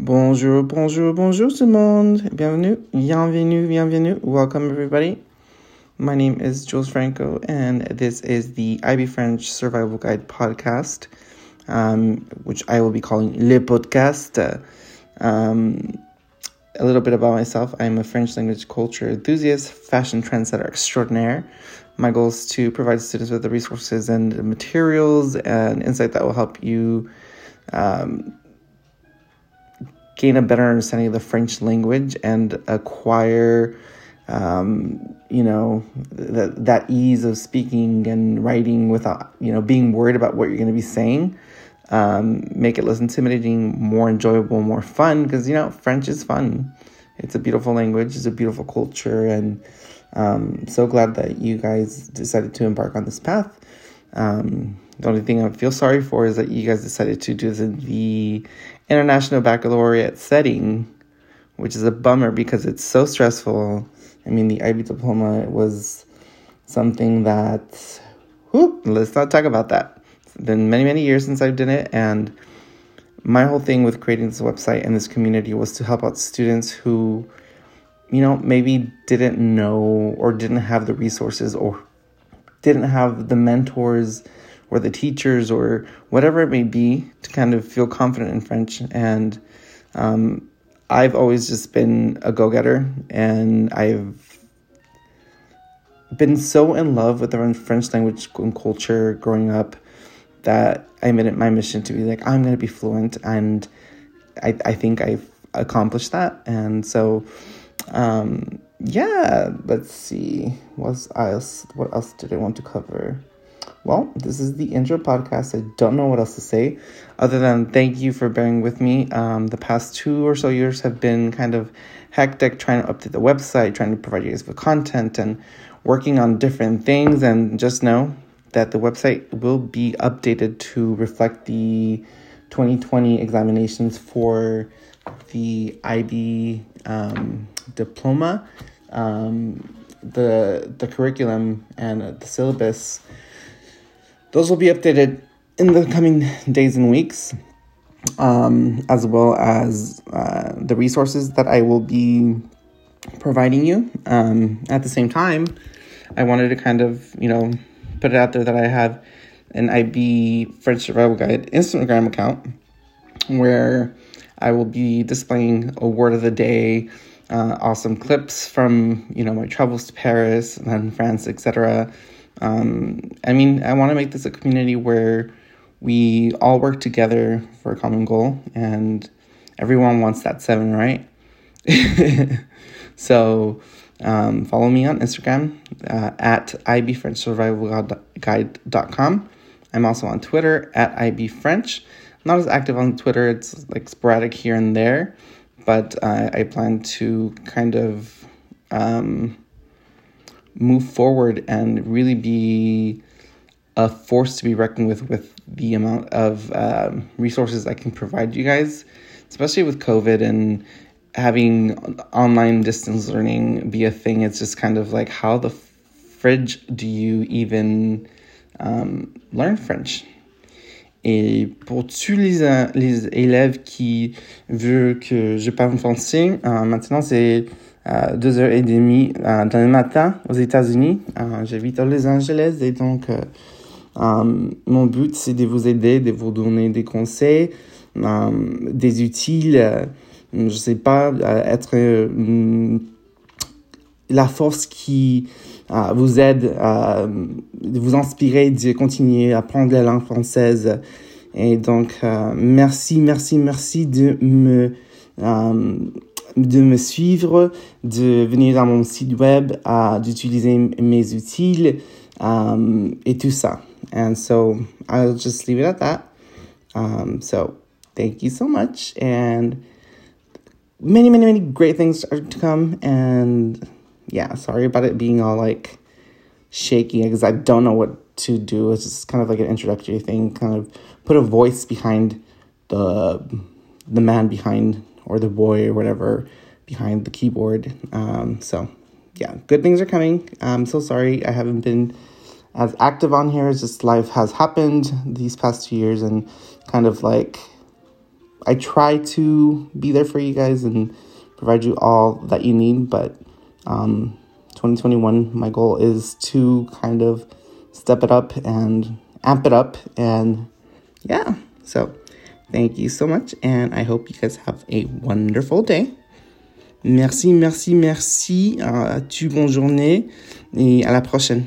Bonjour, bonjour, bonjour tout le monde. Bienvenue, bienvenue, bienvenue. Welcome everybody. My name is Jules Franco, and this is the IB French Survival Guide podcast, um, which I will be calling Le Podcast. Um, a little bit about myself I'm a French language culture enthusiast, fashion trendsetter extraordinaire. My goal is to provide students with the resources and materials and insight that will help you um, gain a better understanding of the French language and acquire, um, you know, that ease of speaking and writing without, you know, being worried about what you're going to be saying. Um, make it less intimidating, more enjoyable, more fun. Because you know, French is fun. It's a beautiful language. It's a beautiful culture, and um, so glad that you guys decided to embark on this path. Um, the only thing I feel sorry for is that you guys decided to do this in the international baccalaureate setting, which is a bummer because it's so stressful. I mean, the IB diploma was something that, whoop, let's not talk about that. It's been many, many years since I've done it, and my whole thing with creating this website and this community was to help out students who, you know, maybe didn't know or didn't have the resources or didn't have the mentors or the teachers or whatever it may be to kind of feel confident in French. And um, I've always just been a go getter and I've been so in love with the French language and culture growing up that I made it my mission to be like, I'm going to be fluent. And I, I think I've accomplished that. And so, um, yeah, let's see. What else? What else did I want to cover? Well, this is the intro podcast. I don't know what else to say other than thank you for bearing with me. Um, the past two or so years have been kind of hectic trying to update the website, trying to provide you guys with content, and working on different things. And just know that the website will be updated to reflect the 2020 examinations for the IB um, diploma. Um, the the curriculum and the syllabus those will be updated in the coming days and weeks, um, as well as uh, the resources that I will be providing you. Um, at the same time, I wanted to kind of, you know, put it out there that I have an IB French Survival Guide Instagram account where I will be displaying a word of the day, uh, awesome clips from, you know, my travels to Paris and France, etc. Um, I mean, I want to make this a community where we all work together for a common goal, and everyone wants that seven, right? so, um, follow me on Instagram uh, at ibfrenchsurvivalguide.com. I'm also on Twitter at ibfrench. not as active on Twitter, it's like sporadic here and there, but uh, I plan to kind of. Um, move forward and really be a force to be reckoned with with the amount of um, resources I can provide you guys, especially with COVID and having online distance learning be a thing. It's just kind of like how the fridge do you even um, learn French? Et pour tous les, les élèves qui veulent que je parle français, euh, maintenant c'est euh, deux heures et demie euh, dans le matin aux États-Unis. Euh, J'habite à Los Angeles et donc mon but c'est de vous aider, de vous donner des conseils, des outils, je sais pas, être la force qui vous aide vous inspirer de continuer à apprendre la langue française. Et donc, merci, merci, merci de me de me suivre, de venir dans mon site web, uh, d'utiliser mes outils um, et tout ça. And so I'll just leave it at that. Um, so thank you so much. And many, many, many great things are to come. And yeah, sorry about it being all like shaky because I don't know what to do. It's just kind of like an introductory thing, kind of put a voice behind the the man behind or the boy or whatever behind the keyboard. Um, so, yeah, good things are coming. I'm so sorry I haven't been as active on here. It's just life has happened these past two years and kind of like I try to be there for you guys and provide you all that you need, but um, 2021, my goal is to kind of step it up and amp it up. And yeah, so thank you so much. And I hope you guys have a wonderful day. Merci, merci, merci. Uh, tu bonne journée et à la prochaine.